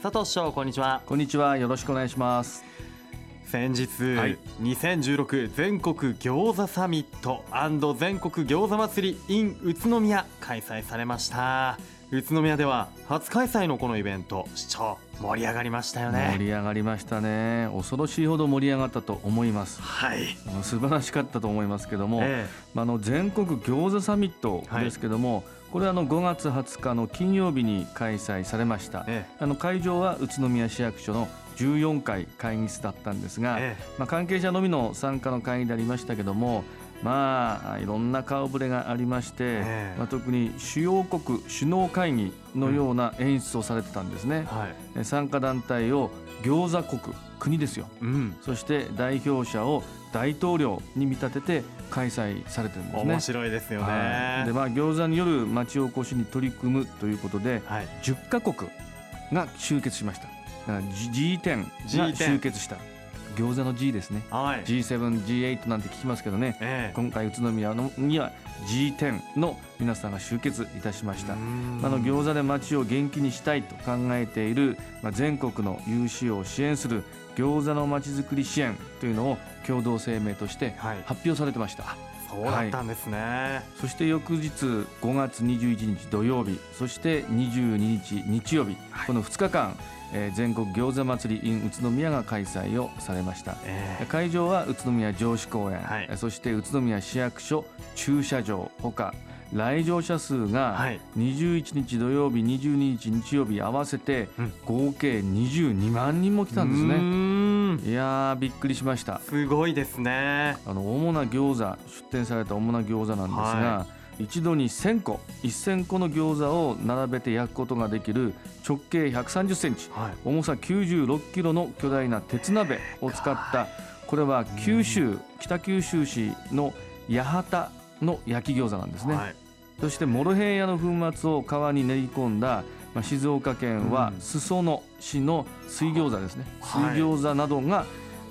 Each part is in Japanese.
佐藤市長こんにちは。こんにちは。よろしくお願いします。先日、はい、2016全国餃子サミット全国餃子祭り in 宇都宮開催されました。宇都宮では初開催のこのイベント市長盛り上がりましたよね。盛り上がりましたね。恐ろしいほど盛り上がったと思います。はい。素晴らしかったと思いますけども、ええ、あの全国餃子サミットですけども、はいこれはあの5月20日の金曜日に開催されました、ええ、あの会場は宇都宮市役所の14階会議室だったんですが、え、まあ、関係者のみの参加の会議でありましたけどもまあいろんな顔ぶれがありまして、まあ、特に主要国首脳会議のような演出をされてたんですね、うんはい、参加団体を餃子国国ですよ、うん、そして代表者を大統領に見立てて開催されてるんですね。面白いですよね、はい、でまあ餃子による町おこしに取り組むということで、はい、10カ国が集結しました。だから G10 が集結した。餃子の G ですね、はい、G7、G8 なんて聞きますけどね、えー、今回宇都宮のには G10 の皆さんが集結いたしました。あの餃子で街を元気にしたいと考えている、まあ、全国の有志を支援する餃子のまちづくり支援というのを共同声明として発表されてました。はいそうだったんですね、はい、そして翌日5月21日土曜日そして22日日曜日、はい、この2日間えー、全国餃子祭り in 宇都宮が開催をされました、えー、会場は宇都宮城址公園、はい、そして宇都宮市役所駐車場ほか来場者数が21日土曜日22日日曜日合わせて合計22万人も来たんですね、いやびっくりしました。すごいですね。あの主な餃子出店された主な餃子なんですが、はい。一度に1000個1000個の餃子を並べて焼くことができる直径130センチ、はい、重さ96キロの巨大な鉄鍋を使ったこれは九州北九州市の八幡の焼き餃子なんですね、はい、そしてモロヘイヤの粉末を皮に練り込んだ、まあ、静岡県は裾野市の水餃子ですね、水餃子などが、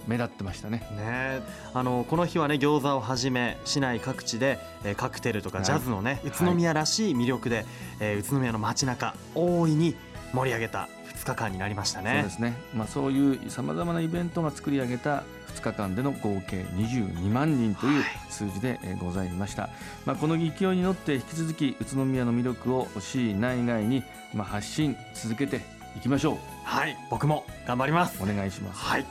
目立ってましたね。ね。あのこの日はね餃子をはじめ市内各地で、えー、カクテルとかジャズのね、はい、宇都宮らしい魅力で、えー、宇都宮の街中大いに盛り上げた2日間になりましたね。そうですね、まあ、そういうさまざまなイベントが作り上げた2日間での合計22万人という数字でございました、はい、まあ、この勢いに乗って引き続き宇都宮の魅力を市内外にまあ発信続けていきましょう。はい。僕も頑張ります。お願いします。はい。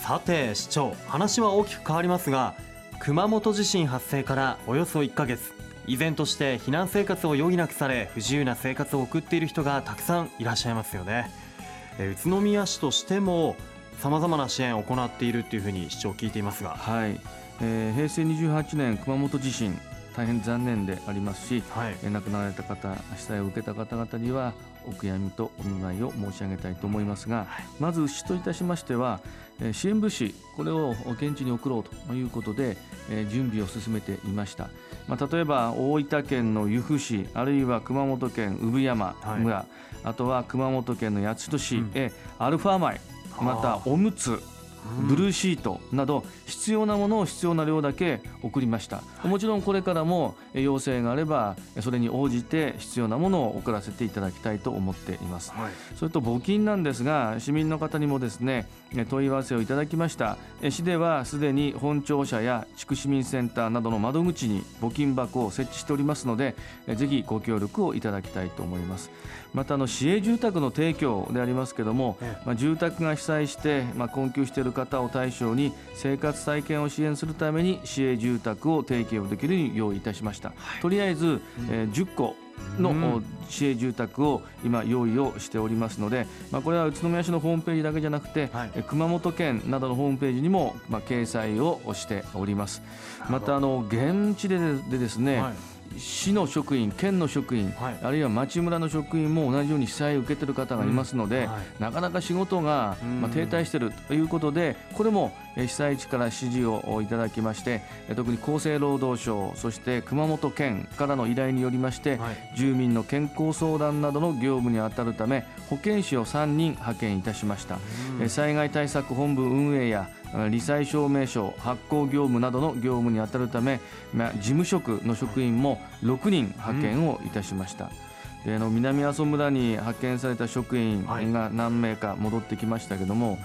さて市長話は大きく変わりますが熊本地震発生からおよそ1ヶ月依然として避難生活を余儀なくされ不自由な生活を送っている人がたくさんいらっしゃいますよね。宇都宮市としてもさまざまな支援を行っているというふうに市長聞いていますが、はい。えー、平成28年熊本地震。大変残念でありますし、はい、亡くなられた方被災を受けた方々にはお悔やみとお見舞いを申し上げたいと思いますが、はい、まず市といたしましては支援物資これを現地に送ろうということで準備を進めていました、まあ、例えば大分県の由布市あるいは熊本県産山村、はい、あとは熊本県の八代市へアルファ米、またおむつブルーシートなど必要なものを必要な量だけ送りました。もちろんこれからも要請があればそれに応じて必要なものを送らせていただきたいと思っています、はい、それと募金なんですが市民の方にもですね問い合わせをいただきました。市ではすでに本庁舎や地区市民センターなどの窓口に募金箱を設置しておりますのでぜひご協力をいただきたいと思います。またあの市営住宅の提供でありますけども、まあ、住宅が被災して、まあ、困窮している方を対象に生活再建を支援するために市営住宅を提供できるように用意いたしました、はい、とりあえず、えー、10個の市営住宅を今用意をしておりますので、まあ、これは宇都宮市のホームページだけじゃなくて、はい、熊本県などのホームページにもまあ掲載をしております。またあの現地ででですね、はい市の職員、県の職員、はい、あるいは町村の職員も同じように被災を受けている方がいますので、うんはい、なかなか仕事が、まあ、停滞しているということで、これも被災地から指示をいただきまして、特に厚生労働省、そして熊本県からの依頼によりまして、はい、住民の健康相談などの業務に当たるため、保健師を3人派遣いたしました。災害対策本部運営や罹災証明書発行業務などの業務に当たるため、まあ、事務職の職員も6人派遣をいたしました。であの南阿蘇村に派遣された職員が何名か戻ってきましたけども、はい、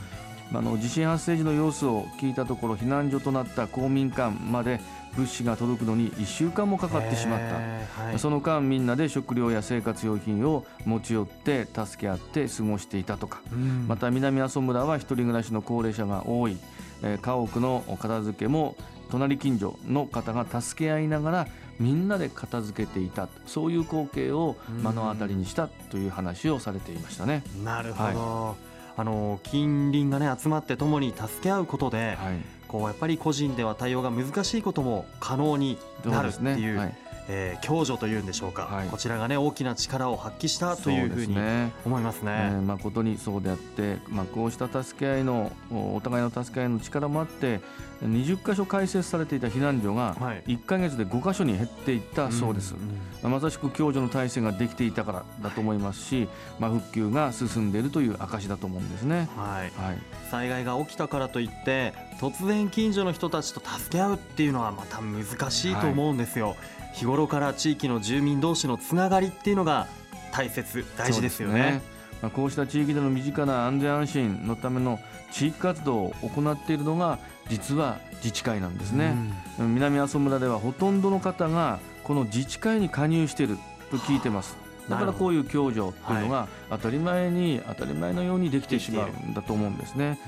あの地震発生時の様子を聞いたところ避難所となった公民館まで物資が届くのに1週間もかかってしまった、はい、その間みんなで食料や生活用品を持ち寄って助け合って過ごしていたとか、うん、また南阿蘇村は一人暮らしの高齢者が多い、えー、家屋の片付けも隣近所の方が助け合いながらみんなで片付けていた。そういう光景を目の当たりにしたという話をされていましたね。なるほど、はいあの近隣がね集まって共に助け合うことで、はい、こうやっぱり個人では対応が難しいことも可能になるっていう、ね。はい、えー、共助というんでしょうか、はい、こちらがね大きな力を発揮したというふうに思いますね。すね。えー、誠にそうであって、まあ、こうした助け合いのお互いの助け合いの力もあって20箇所開設されていた避難所が1か月で5箇所に減っていったそうです、うんうん、まさしく共助の体制ができていたからだと思いますし、まあ、復旧が進んでいるという証だと思うんですね、はい、はい、災害が起きたからといって突然近所の人たちと助け合うっていうのはまた難しいと思うんですよ、はい、日頃から地域の住民同士のつながりっていうのが大切大事ですよね。まあ、こうした地域での身近な安全安心のための地域活動を行っているのが実は自治会なんですね、うん、南阿蘇村ではほとんどの方がこの自治会に加入していると聞いてますだからこういう共助っていうのが当たり前に当たり前のようにできてしまうんだと思うんですね。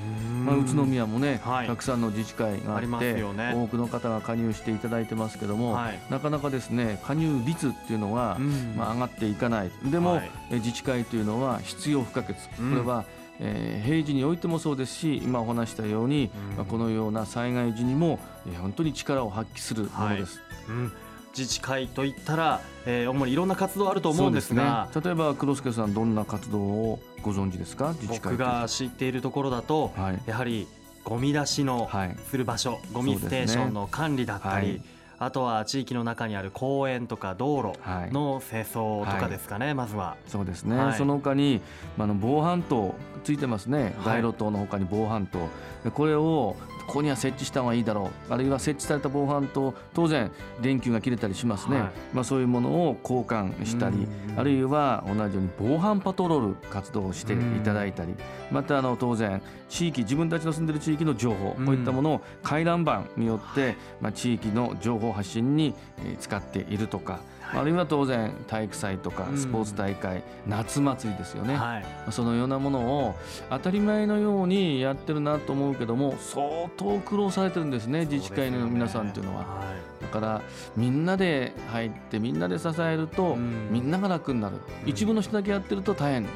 まあ、宇都宮もね、はい、たくさんの自治会があって、ね、多くの方が加入していただいてますけども、はい、なかなかですね加入率っていうのは、まあ、上がっていかない。でも、はい、自治会というのは必要不可欠。これは、えー、平時においてもそうですし今お話したように、まあ、このような災害時にも、えー、本当に力を発揮するものです。うん自治会といったら、えー、主にいろんな活動あると思うんですが、ね、例えば黒助さんどんな活動をご存知ですか？自治会僕が知っているところだと、はい、やはりゴミ出しのする場所、はい、ゴミステーションの管理だったり、あとは地域の中にある公園とか道路の清掃とかですかね、はい、まずは。そうですね、はい、その他に、まあ、の防犯灯ついてますね、街路灯のほかに防犯灯、これをここには設置した方がいいだろう。あるいは設置された防犯と当然電球が切れたりしますね、はい、まあ、そういうものを交換したりあるいは同じように防犯パトロール活動をしていただいたり。またあの当然地域自分たちの住んでる地域の情報こういったものを回覧板によって、まあ、地域の情報発信に使っているとかあるいは当然体育祭とかスポーツ大会、うん、夏祭りですよね、はい、そのようなものを当たり前のようにやってるなと思うけども相当苦労されてるんですね。自治会の皆さんっていうのは。はい、だからみんなで入ってみんなで支えると、うん、みんなが楽になる、うん、一部の人だけやってると大変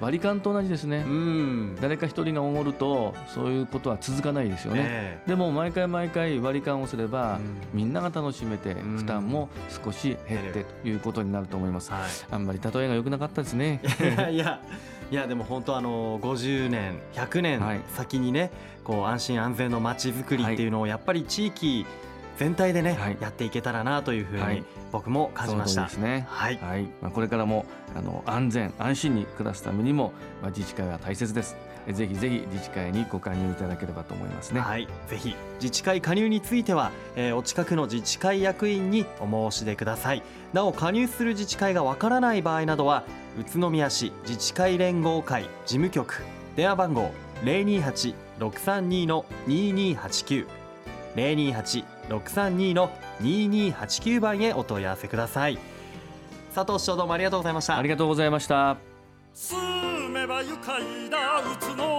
割り勘と同じですね、うん、誰か一人がおごるとそういうことは続かないですよね、え。ー、でも毎回毎回割り勘をすれば、うん、みんなが楽しめて負担も少し減ってということになると思います、はい、あんまり例えが良くなかったですね。いやいやでも本当あの50年100年先にね、はい、こう安心安全の街づくりっていうのをやっぱり地域全体でね、はい、やっていけたらなというふうに僕も感じました。ですね。はい。はい、まあこれからもあの安全安心に暮らすためにもまあ自治会は大切です。ぜひぜひ自治会にご加入いただければと思いますね。はい。ぜひ自治会加入については、えー、お近くの自治会役員にお申し出ください。なお加入する自治会がわからない場合などは宇都宮市自治会連合会事務局電話番号零二八六三二の二二八九零二八632の2289番へお問い合わせください。佐藤市長どうもありがとうございました。ありがとうございました。住めば愉快な宇都宮